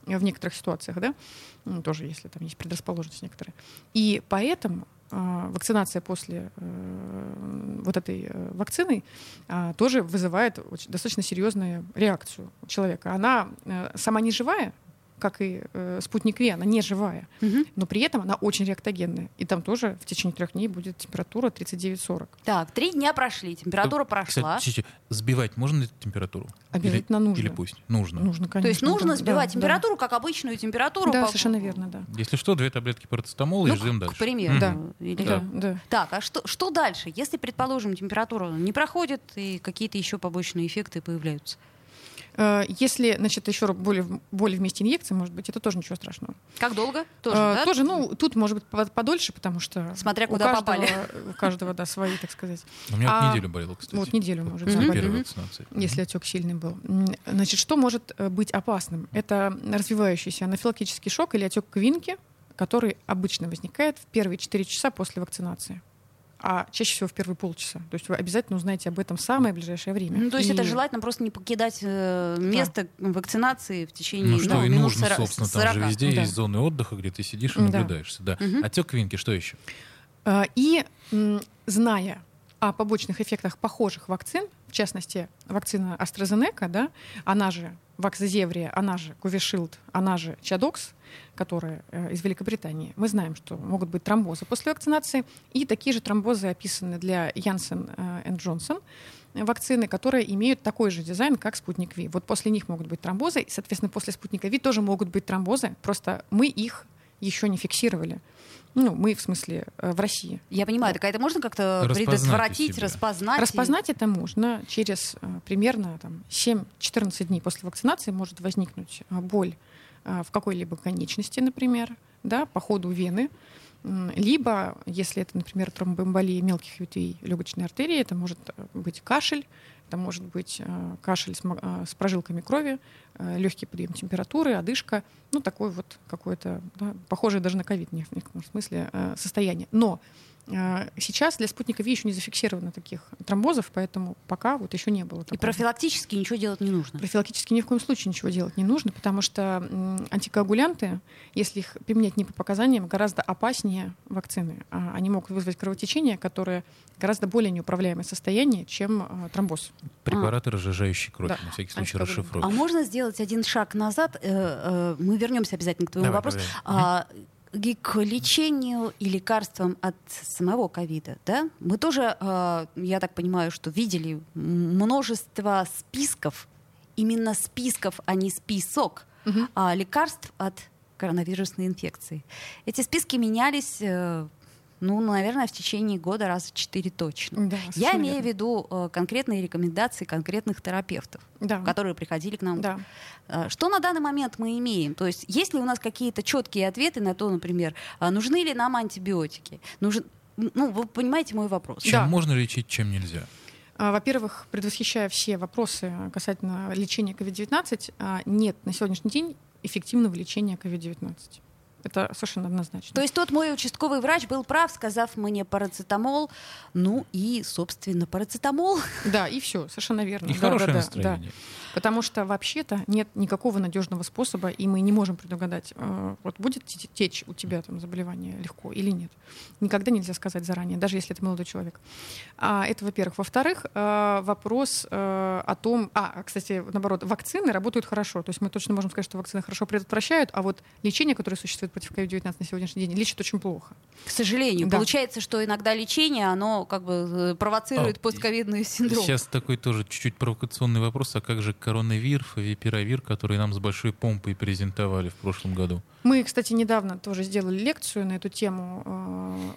в некоторых ситуациях, да, Ну, тоже если там есть предрасположенность некоторые. И поэтому а, вакцинация после э, вот этой э, вакцины а, тоже вызывает очень- достаточно серьезную реакцию у человека. Она э, сама не живая, как и э, спутник Ви, она не живая, Мгм. но при этом она очень реактогенная. И там тоже в течение трех дней будет температура 39-40. Так, три дня прошли, температура прошла. Кстати, сбивать можно ли температуру? Обязательно или, нужно. Или пусть? Нужно. Нужно, конечно. То есть нужно да, сбивать да, температуру, как обычную температуру. Да, по- совершенно верно, да. Если что, две таблетки парацетамола и Ну, ждем к дальше. примеру. Да. Или- Да, да. Так, а что, что дальше? Если, предположим, температура не проходит и какие-то еще побочные эффекты появляются? Э, Если, значит, еще более, более вместе инъекции, может быть, это тоже ничего страшного. Как долго? Тоже, Э, да? тоже, ну, тут может быть по- подольше, потому что Смотря у куда каждого, попали. у каждого, да, свои, так сказать. У меня вот А, неделю болело, кстати. Вот неделю может первой вакцинации. если отек сильный был. Значит, что может э, быть опасным? Это развивающийся анафилактический шок или отек квинки, который обычно возникает в первые 4 часа после вакцинации. А чаще всего в первые полчаса. То есть вы обязательно узнаете об этом в самое ближайшее время. Ну, то есть И- это желательно просто не покидать э, место вакцинации в течение Ну что ну, и нужно, сора- собственно, там 40. же везде Да. есть зоны отдыха, где ты сидишь и Да. наблюдаешься. Да. Мгм. Отек квинки, что еще? А, И зная о побочных эффектах похожих вакцин, в частности, вакцина AstraZeneca, да, она же Ваксозеврия, она же Covishield, она же Чадокс, которая э, из Великобритании, мы знаем, что могут быть тромбозы после вакцинации, и такие же тромбозы описаны для Janssen и Johnson вакцины, которые имеют такой же дизайн, как спутник Ви. Вот после них могут быть тромбозы, и, соответственно, после спутника Ви тоже могут быть тромбозы, просто мы их еще не фиксировали. Ну, мы, в смысле, э, в России. Я понимаю, так а это можно как-то Распознать предотвратить, себя. распознать? и- Распознать это можно через э, примерно там, 7-14 дней после вакцинации может возникнуть э, боль в какой-либо конечности, например, да, по ходу вены. Либо, если это, например, тромбоэмболия мелких ветвей легочной артерии, это может быть кашель, это может быть э, кашель э, с прожилками крови, легкий подъем температуры, одышка, ну такой вот какое-то, да, похожее даже на ковид в некотором смысле э, состояние. Но э, сейчас для спутника Ви еще не зафиксировано таких тромбозов, поэтому пока вот еще не было. И такого. профилактически ничего делать не нужно. Профилактически ни в коем случае ничего делать не нужно, потому что антикоагулянты, если их применять не по показаниям, гораздо опаснее вакцины. А, Они могут вызвать кровотечение, которое гораздо более неуправляемое состояние, чем а, тромбоз. Препараты, разжижающие кровь, Да. на всякий случай Антикоагулянты. А можно сделать один шаг назад? Э, э, Мы вернемся обязательно к твоему Давай, вопросу. давай. К лечению и лекарствам от самого ковида, да? Мы тоже, э, я так понимаю, что видели множество списков, именно списков, а не список, а, лекарств от коронавирусной инфекции. Эти списки менялись э, ну, наверное, в течение года раза четыре точно. Да, Я имею в виду э, конкретные рекомендации конкретных терапевтов, Да. которые приходили к нам. Да. Э, Что на данный момент мы имеем? То есть есть ли у нас какие-то четкие ответы на то, например, а нужны ли нам антибиотики? Нужен, ну, вы понимаете мой вопрос. Чем Да. можно лечить, чем нельзя? А, Во-первых, предвосхищая все вопросы касательно лечения COVID-19, а, нет на сегодняшний день эффективного лечения COVID-19. Это совершенно однозначно. То есть тот мой участковый врач был прав, сказав мне парацетамол, ну и, собственно, парацетамол. Да, и все, совершенно верно. И Да, хорошее да, настроение. да. Потому что вообще-то нет никакого надежного способа, и мы не можем предугадать, э, вот будет те- течь у тебя там заболевание легко или нет. Никогда нельзя сказать заранее, даже если это молодой человек. А, это, во-первых. Во-вторых, э, вопрос э, о том, а, кстати, наоборот, вакцины работают хорошо. То есть мы точно можем сказать, что вакцины хорошо предотвращают, а вот лечение, которое существует против COVID-19 на сегодняшний день, лечит очень плохо. К сожалению. Да. Получается, что иногда лечение, оно как бы э, провоцирует А, постковидный синдром. Сейчас такой тоже чуть-чуть провокационный вопрос, а как же коронавир, фавипиравир, который нам с большой помпой презентовали в прошлом году? Мы, кстати, недавно тоже сделали лекцию на эту тему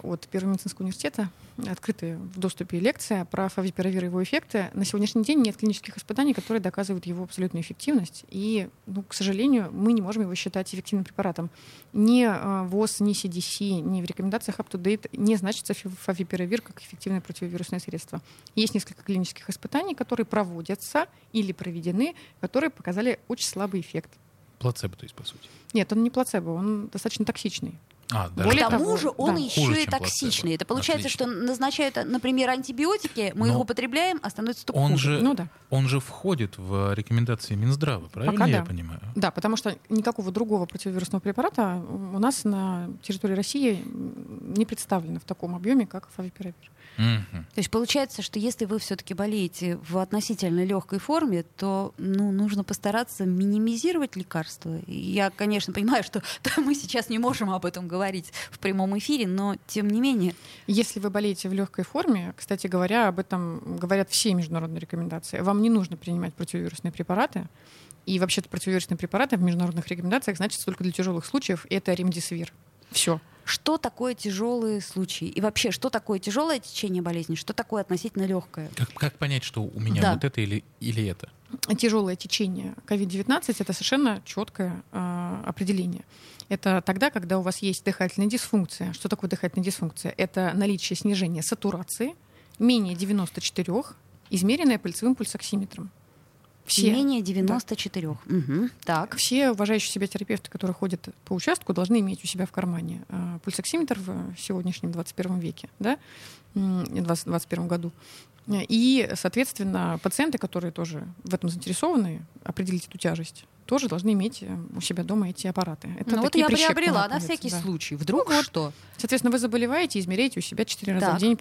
э, от Первого медицинского университета, открытая в доступе лекция про фавипиравир и его эффекты. На сегодняшний день нет клинических испытаний, которые доказывают его абсолютную эффективность. И, ну, к сожалению, мы не можем его считать эффективным препаратом. Ни э, ВОЗ, ни CDC, ни в рекомендациях UpToDate не значится фавипиравир как эффективное противовирусное средство. Есть несколько клинических испытаний, которые проводятся или проведены, которые показали очень слабый эффект. Плацебо, то есть, по сути. Нет, он не плацебо, он достаточно токсичный. А, даже Более тому того, же он да. еще Хуже, и токсичный. плацебо. Это получается, Отлично. что назначают, например, антибиотики, мы их Но употребляем, а становится только он хуже. же, Ну да. он же входит в рекомендации Минздрава, правильно Пока я да. понимаю? Да, потому что никакого другого противовирусного препарата у нас на территории России не представлено в таком объеме, как фавипиравир. Мгм. То есть получается, что если вы все-таки болеете в относительно легкой форме, то ну, нужно постараться минимизировать лекарства. Я, конечно, понимаю, что да, мы сейчас не можем об этом говорить в прямом эфире, но тем не менее. Если вы болеете в легкой форме, кстати говоря, об этом говорят все международные рекомендации, вам не нужно принимать противовирусные препараты. И вообще-то противовирусные препараты в международных рекомендациях значится только для тяжелых случаев, и это ремдисивир. Все. Что такое тяжелые случаи? И вообще, что такое тяжелое течение болезни? Что такое относительно легкое? Как, как понять, что у меня Да. вот это или, или это? тяжелое течение COVID-19 это совершенно четкое э, определение. Это тогда, когда у вас есть дыхательная дисфункция. Что такое дыхательная дисфункция? Это наличие снижения сатурации менее 94, измеренное пальцевым пульсоксиметром. Все, Менее 94. Мгм. Так. все уважающие себя терапевты, которые ходят по участку, должны иметь у себя в кармане э, пульсоксиметр в сегодняшнем 21 веке, да, м, 20, 21 году. И, соответственно, пациенты, которые тоже в этом заинтересованы, определить эту тяжесть, тоже должны иметь э, у себя дома эти аппараты. Это ну вот я приобрела на всякий да. случай. Вдруг Ну вот. что? Соответственно, вы заболеваете, измеряете у себя 4 раза Так. в день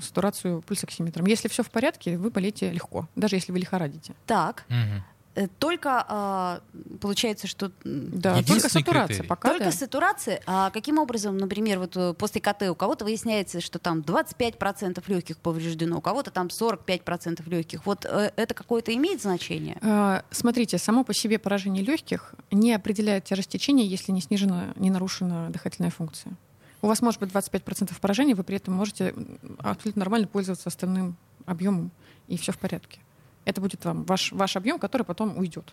сатурацию пульсоксиметром. Если все в порядке, вы болеете легко, даже если вы лихорадите. Так. Мгм. Э, Только а, получается, что Да, только сатурация критерий. пока. Только да. сатурация. А каким образом, например, вот э, после КТ у кого-то выясняется, что там 25% легких повреждено, у кого-то там 45% легких. Вот э, это какое-то имеет значение? Э, Смотрите, само по себе поражение легких не определяет тяжесть течения, если не снижена, не нарушена дыхательная функция. У вас может быть 25% поражения, вы при этом можете абсолютно нормально пользоваться остальным объемом, и все в порядке. Это будет вам ваш, ваш объем, который потом уйдет.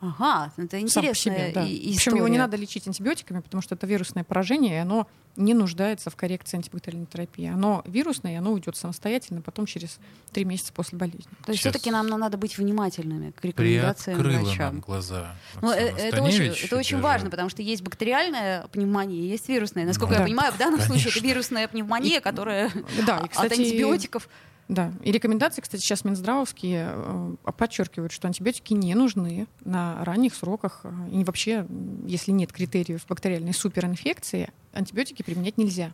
Ага, это Сам по себе, да. и- Причем его не история. надо лечить антибиотиками, потому что это вирусное поражение, и оно не нуждается в коррекции антибактериальной терапии. Оно вирусное, и оно уйдет самостоятельно потом через три месяца после болезни. То есть Сейчас. все-таки нам надо быть внимательными к рекомендациям Приоткрыла нам глаза. Ну, э, это очень, это очень важно, потому что есть бактериальная пневмония, есть вирусная. Насколько Ну, я да. понимаю, в данном случае это Конечно. вирусная пневмония, которая Да, и, от кстати, антибиотиков. Да, и рекомендации, кстати, сейчас Минздравовские э, подчеркивают, что антибиотики не нужны на ранних сроках. И вообще, если нет критериев бактериальной суперинфекции, антибиотики применять нельзя.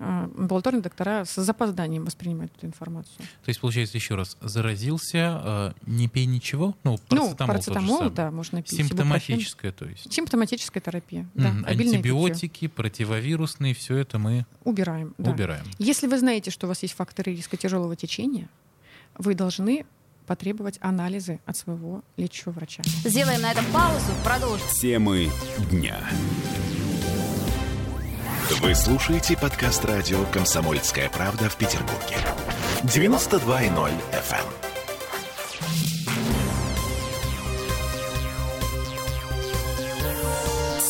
Э, Амбулаторные доктора с запозданием воспринимают эту информацию. То есть, получается, еще раз, заразился, э, не пей ничего? Ну, ну, парацетамол, же парацетамол, да, можно пить. Симптоматическое, то есть. Симптоматическая терапия. Да, Мгм. обильное питье. Антибиотики, противовирусные, все это мы Убираем. да. убираем. Если вы знаете, что у вас есть факторы риска тяжелого течения, вы должны потребовать анализы от своего лечащего врача. Сделаем на этом паузу, продолжим. Темы дня. Вы слушаете подкаст радио «Комсомольская правда» в Петербурге. 92.0 FM.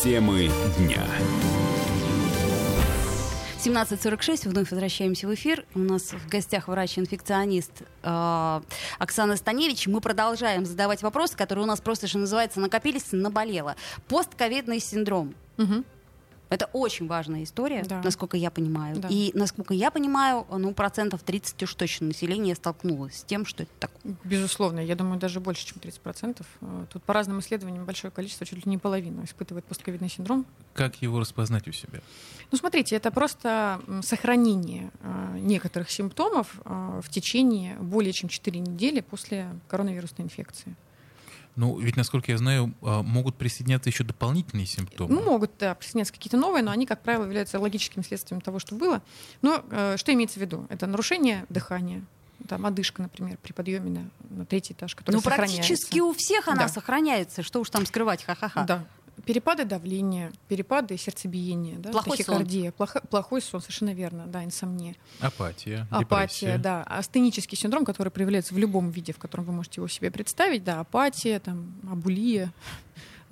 Темы дня. 17.46, вновь возвращаемся в эфир. У нас в гостях врач-инфекционист э, Оксана Станевич. Мы продолжаем задавать вопросы, которые у нас просто, что называется, накопились, наболело. Постковидный синдром. Мгм. Это очень важная история, Да. насколько я понимаю. Да. И, насколько я понимаю, ну, процентов 30 уж точно населения столкнулось с тем, что это такое. Безусловно, я думаю, даже больше, чем 30%. Э, Тут по разным исследованиям большое количество, чуть ли не половину, испытывает постковидный синдром. Как его распознать у себя? Ну, смотрите, это просто сохранение э, некоторых симптомов э, в течение более чем 4 недели после коронавирусной инфекции. Ну, ведь, насколько я знаю, а, могут присоединяться еще дополнительные симптомы. Ну, могут да, присоединяться какие-то новые, но они, как правило, являются логическим следствием того, что было. Но э, что имеется в виду? Это нарушение дыхания, там, одышка, например, при подъеме на, на третий этаж, который Ну, сохраняется. практически у всех она Да. сохраняется. Что уж там скрывать, ха-ха-ха. Да. Перепады давления, перепады сердцебиения, да, Плохой сон. тахикардия, плохо- плохой сон, совершенно верно, да, инсомния. Апатия, Апатия, депрессия. да. Астенический синдром, который проявляется в любом виде, в котором вы можете его себе представить, да, апатия, там, абулия,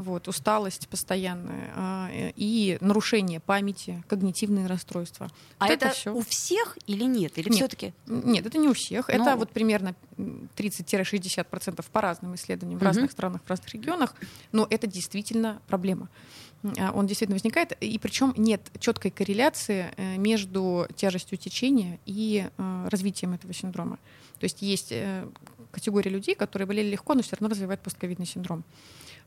вот, усталость постоянная а, э, и нарушение памяти, когнитивные расстройства. А Вот это, всё. у всех или нет? Или Нет. все-таки? Нет, это не у всех. Ну, это вот примерно м, 30-60% по разным исследованиям в разных странах, в разных регионах. Но это действительно проблема. А, Он действительно возникает, и причем нет четкой корреляции э, между тяжестью течения и э, развитием этого синдрома. То есть есть категория людей, которые болели легко, но все равно развивают постковидный синдром.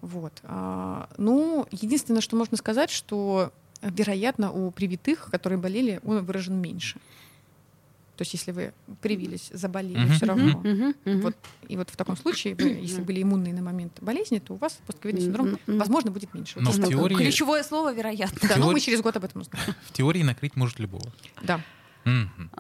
Вот. А, Ну, единственное, что можно сказать, что, э, вероятно, у привитых, которые болели, он выражен меньше. То есть, если вы привились, заболели, Мгм. все равно. Мгм. Вот, и вот в таком случае, вы, если были иммунные на момент болезни, то у вас постковидный синдром, Мгм. возможно, будет меньше. Вот Но в так. теории- Ключевое слово вероятно. Да, но мы теории- через год об этом узнаем. В теории накрыть может любого. Да.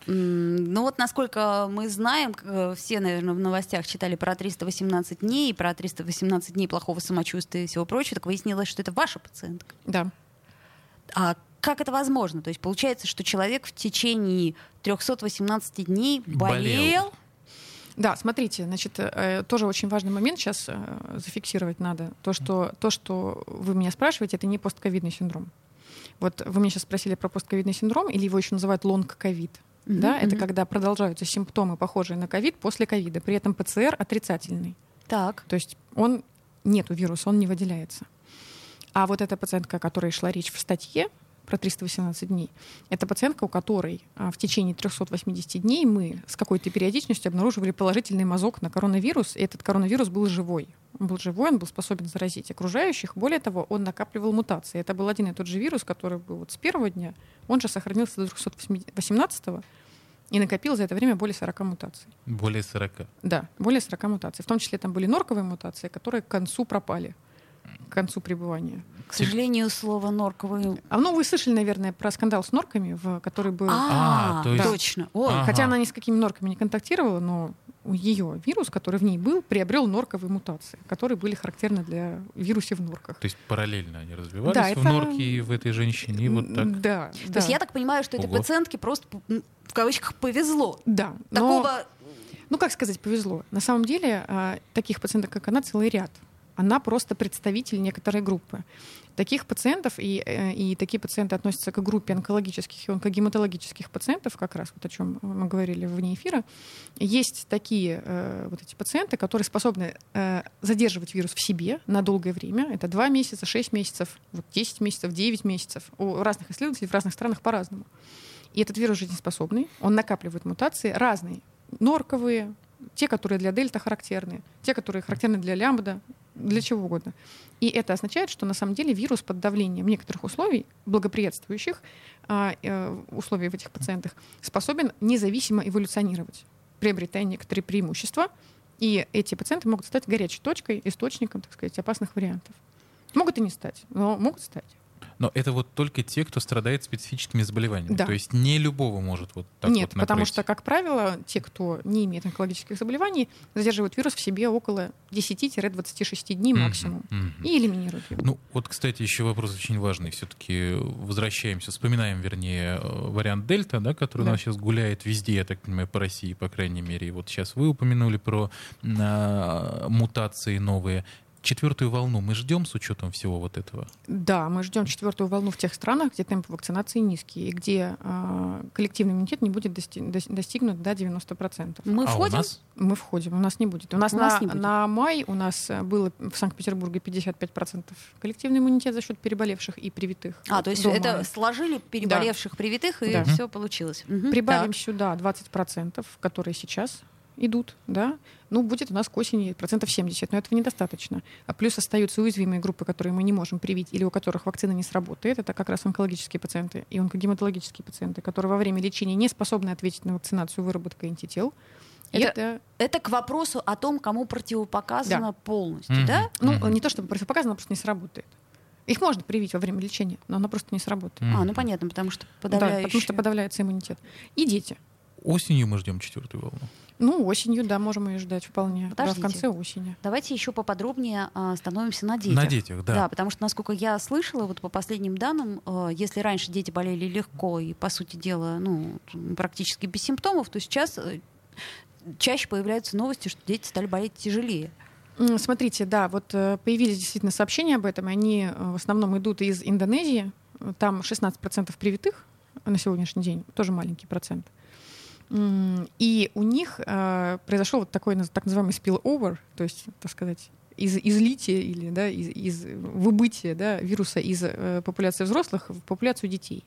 Ну вот, насколько мы знаем, э, все, наверное, в новостях читали про 318 дней, про 318 дней плохого самочувствия и всего прочего, так выяснилось, что это ваша пациентка. Да. А как это возможно? То есть получается, что человек в течение 318 дней болел, Болел. Да, смотрите, значит, э, тоже очень важный момент сейчас э, зафиксировать надо. То что, то, что вы меня спрашиваете, это не постковидный синдром. Вот вы меня сейчас спросили про постковидный синдром, или его еще называют лонг-ковид. Мгм, Да, это мгм. когда продолжаются симптомы, похожие на ковид после ковида, при этом ПЦР отрицательный. Так. То есть он нету вируса, он не выделяется. А вот эта пациентка, о которой шла речь в статье про 318 дней, это пациентка, у которой а, в течение 380 дней мы с какой-то периодичностью обнаруживали положительный мазок на коронавирус, и этот коронавирус был живой. Он был живой, он был способен заразить окружающих. Более того, он накапливал мутации. Это был один и тот же вирус, который был вот с первого дня. Он же сохранился до 318 и накопил за это время более 40 мутаций. Более 40. Да, более 40 мутаций. В том числе там были норковые мутации, которые к концу пропали, к концу пребывания. К сожалению, слово норковый. А ну, вы слышали, наверное, про скандал с норками, в который был... А, А, точно. Ой. Хотя она ни с какими норками не контактировала, но ее вирус, который в ней был, приобрел норковые мутации, которые были характерны для вирусов в норках. То есть параллельно они развивались Да, в это- норке и в этой женщине. И вот так. Да, То да. есть я так понимаю, что этой Ого. пациентке просто в кавычках повезло. Да, но- Такого Ну, как сказать, повезло. На самом деле, а, таких пациенток, как она, целый ряд. Она просто представитель некоторой группы. Таких пациентов и, э, и такие пациенты относятся к группе онкологических и онкогематологических пациентов, как раз вот о чем мы говорили вне эфира. Есть такие э, вот эти пациенты, которые способны э, задерживать вирус в себе на долгое время. Это 2 месяца, 6 месяцев, вот 10 месяцев, 9 месяцев. У разных исследователей в разных странах по-разному. И этот вирус жизнеспособный, он накапливает мутации разные, норковые, те, которые для дельта характерны, те, которые характерны для лямбда, для чего угодно. И это означает, что на самом деле вирус под давлением некоторых условий, благоприятствующих а, э, условий в этих пациентах, способен независимо эволюционировать, приобретая некоторые преимущества. И эти пациенты могут стать горячей точкой, источником, так сказать, опасных вариантов. Могут и не стать, но могут стать. Но это вот только те, кто страдает специфическими заболеваниями. Да. То есть не любого может вот так Нет, вот потому что, как правило, те, кто не имеет онкологических заболеваний, задерживают вирус в себе около 10-26 дней максимум мгм. и элиминируют его. Ну, вот, кстати, еще вопрос очень важный. Все-таки возвращаемся, вспоминаем, вернее, э, вариант Дельта, да, который Да. у нас сейчас гуляет везде, я так понимаю, по России, по крайней мере. И вот сейчас вы упомянули про а, мутации новые. Четвертую волну мы ждем с учетом всего вот этого? Да, мы ждем четвертую волну в тех странах, где темпы вакцинации низкие, и где а, коллективный иммунитет не будет дости- дос- достигнут до 90%. Мы а входим? у нас? Мы входим, у нас не будет. У нас, У на, нас не будет. на май у нас э, было в Санкт-Петербурге 55% коллективный иммунитет за счет переболевших и привитых. А, то есть до это мая. сложили переболевших, привитых, и Да. все получилось. Мгм. Прибавим Так. сюда 20%, которые сейчас идут, да, ну, будет у нас к осени процентов 70, но этого недостаточно. А плюс остаются уязвимые группы, которые мы не можем привить или у которых вакцина не сработает. Это как раз онкологические пациенты и онкогематологические пациенты, которые во время лечения не способны ответить на вакцинацию выработкой антител. Это- это, Это к вопросу о том, кому противопоказано полностью, Мгм. да? ну, Мгм. не то чтобы противопоказано, она просто не сработает. Их можно привить во время лечения, но она просто не сработает. А, ну понятно, потому что Да, подавляющее. потому что подавляется иммунитет. И дети. Осенью мы ждем четвертую волну. Ну, осенью, да, можем ее ждать вполне. Да, в Подождите. конце осени. Давайте еще поподробнее а, становимся на детях. На детях, да. Да, потому что, насколько я слышала, вот по последним данным, э, если раньше дети болели легко и, по сути дела, ну, практически без симптомов, то сейчас э, чаще появляются новости, что дети стали болеть тяжелее. Смотрите, да, вот э, появились действительно сообщения об этом, они э, в основном идут из Индонезии. Там 16% привитых на сегодняшний день, тоже маленький процент. И у них э, произошел вот такой так называемый spillover, то есть, так сказать, из излития или да, из, из выбытия да, вируса из э, популяции взрослых в популяцию детей.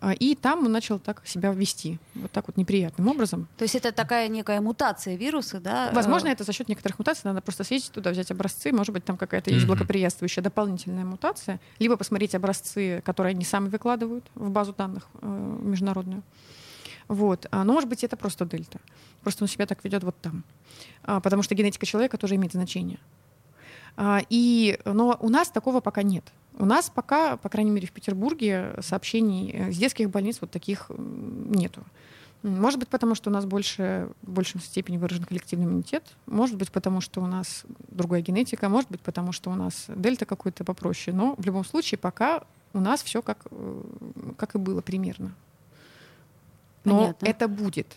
А, И там он начал так себя вести, вот так вот неприятным образом. То есть это такая некая мутация вируса, да? Возможно, э, это за счет некоторых мутаций. Надо просто съездить туда, взять образцы. Может быть, там какая-то есть благоприятствующая дополнительная мутация. Либо посмотреть образцы, которые они сами выкладывают в базу данных э, международную. Вот. А, Но, может быть, это просто дельта. Просто он себя так ведет вот там. А, Потому что генетика человека тоже имеет значение. А, И, но у нас такого пока нет. У нас пока, по крайней мере, в Петербурге сообщений э, из детских больниц вот таких нету. Может быть, потому что у нас больше, в большей степени выражен коллективный иммунитет. Может быть, потому что у нас другая генетика. Может быть, потому что у нас дельта какой-то попроще. Но в любом случае пока у нас все как, э, как и было примерно. Но Понятно. это будет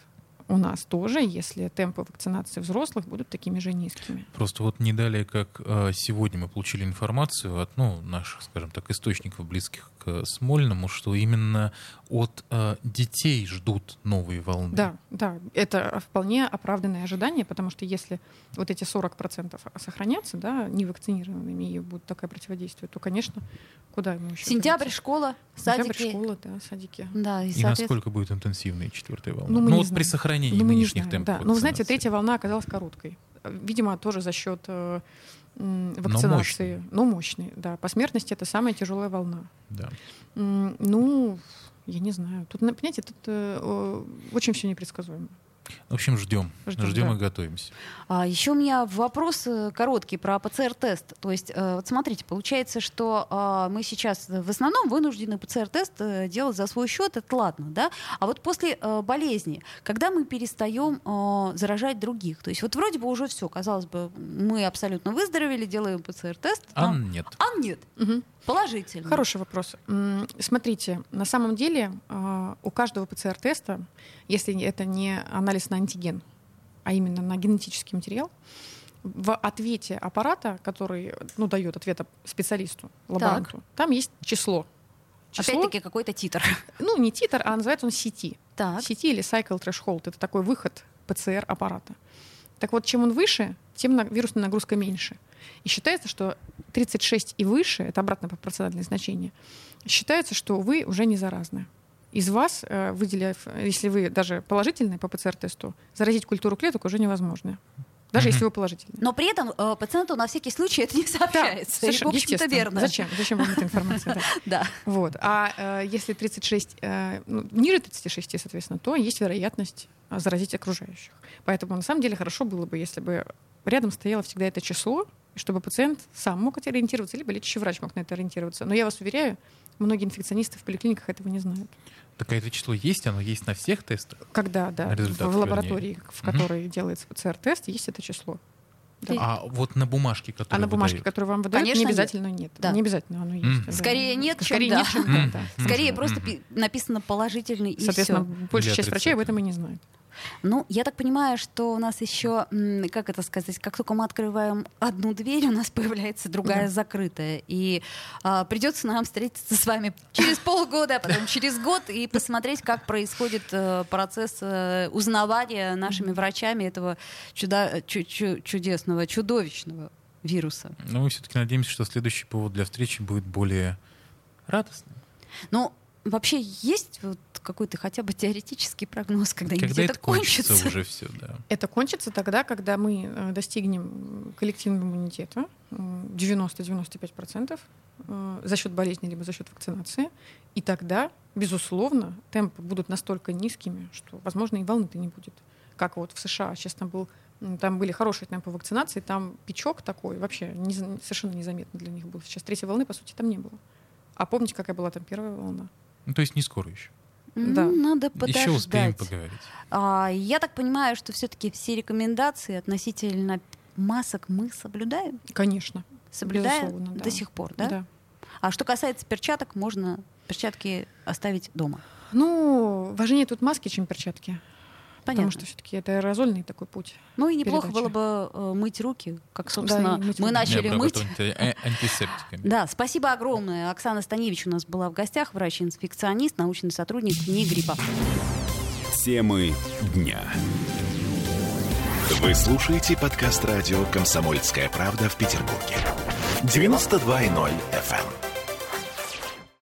у нас тоже, если темпы вакцинации взрослых будут такими же низкими. Просто вот не далее, как э, сегодня мы получили информацию от ну, наших, скажем так, источников, близких к Смольному, что именно от э, детей ждут новые волны. Да, да, это вполне оправданное ожидание, потому что если вот эти 40% сохранятся, да, невакцинированными, и будет такое противодействие, то, конечно, куда ему еще? Сентябрь, годится? школа, Сентябрь, садики. школа, да, садики. Да, и, И соответственно, насколько будет интенсивная четвертая волна? Ну, мы не вот знаем. при сохранении Ну, мы не нынешних знаем, темпов да. Ну, вы знаете, вакцинации. третья волна оказалась короткой. Видимо, тоже за счет э, м, вакцинации. Но мощной, да. По смертности это самая тяжелая волна. Да. Ну, я не знаю. Тут, понимаете, тут э, э, очень все непредсказуемо. В общем, ждем. Ждем, Ждем да. и готовимся. А, еще у меня вопрос э, короткий про ПЦР-тест. То есть, э, вот смотрите, получается, что а, мы сейчас в основном вынуждены ПЦР-тест э, делать за свой счет, это ладно, да? А вот после э, болезни, когда мы перестаем э, заражать других, то есть вот вроде бы уже все, казалось бы, мы абсолютно выздоровели, делаем ПЦР-тест, А а, нет. а нет, Мгм. Положительно. Хороший вопрос. Смотрите, на самом деле э, у каждого ПЦР-теста, если это не анализ на антиген, а именно на генетический материал, в ответе аппарата, который ну, дает ответ специалисту, лаборанту, там есть число. Число, Опять-таки какой-то титр. ну не титр, а называется он CT. Так. CT или Cycle Threshold. Это такой выход ПЦР-аппарата. Так вот, чем он выше, тем на- вирусная нагрузка меньше. И считается, что 36 и выше, это обратно пропорциональное значение, считается, что вы уже не заразны. Из вас, э, выделяв, если вы даже положительный по ПЦР-тесту, заразить культуру клеток уже невозможно. Даже если вы положительный. Но при этом э, пациенту на всякий случай это не сообщается. И, в общем-то, верно. Зачем? Зачем вам эта информация? Да. Да. Вот. А э, если 36, э, ну, ниже 36, соответственно, то есть вероятность э, заразить окружающих. Поэтому на самом деле хорошо было бы, если бы рядом стояло всегда это число, чтобы пациент сам мог это ориентироваться, либо лечащий врач мог на это ориентироваться. Но я вас уверяю, многие инфекционисты в поликлиниках этого не знают. Так а это число есть, оно есть на всех тестах? Когда, да, Результат, в вернее. лаборатории, в Мгм. которой делается ПЦР-тест, есть это число. Да. А вот на бумажке, А которую на бумажке, выдают? которую вам выдают, Конечно, не нет. обязательно нет. Да. Не обязательно оно есть. Да. Скорее нет, чем Скорее да. нет, чем да, да. Скорее Мгм, просто пи- написано положительный и Соответственно, все. большая часть врачей об этом и не знает. Ну, я так понимаю, что у нас еще, как это сказать, как только мы открываем одну дверь, у нас появляется другая Да. закрытая. И а, придется нам встретиться с вами через полгода, а потом через год и посмотреть, как происходит э, процесс э, узнавания нашими врачами этого чуда- чу- чу- чудесного, чудовищного вируса. Но мы все-таки надеемся, что следующий повод для встречи будет более радостным. Ну, вообще есть вот какой-то хотя бы теоретический прогноз, когда, Когда это это кончится, кончится? уже все, да. Это кончится тогда, когда мы э, достигнем коллективного иммунитета м, 90-95% э, за счет болезни либо за счет вакцинации. И тогда, безусловно, темпы будут настолько низкими, что, возможно, и волны-то не будет. Как вот в США сейчас там был там были хорошие темпы вакцинации, там печок такой вообще не совершенно незаметно для них был. Сейчас третьей волны, по сути, там не было. А помните, какая была там первая волна? Ну, то есть не скоро еще. Да. Надо Еще успеем подождать. поговорить. А, я так понимаю, что все-таки все рекомендации относительно масок мы соблюдаем? Конечно. Соблюдаем да. до сих пор, да? да. А что касается перчаток, можно перчатки оставить дома. Ну, важнее тут маски, чем перчатки. Понятно. Потому что все-таки это аэрозольный такой путь. ну и неплохо передача. было бы э, мыть руки, как, Да, собственно, и мыть мы руки. начали Не мыть. анти- а- антисептиками. Да, спасибо огромное. Оксана Станевич у нас была в гостях, врач-инфекционист, научный сотрудник НИИ гриппа. Темы дня. Вы слушаете подкаст радио «Комсомольская правда» в Петербурге. 92.0 FM.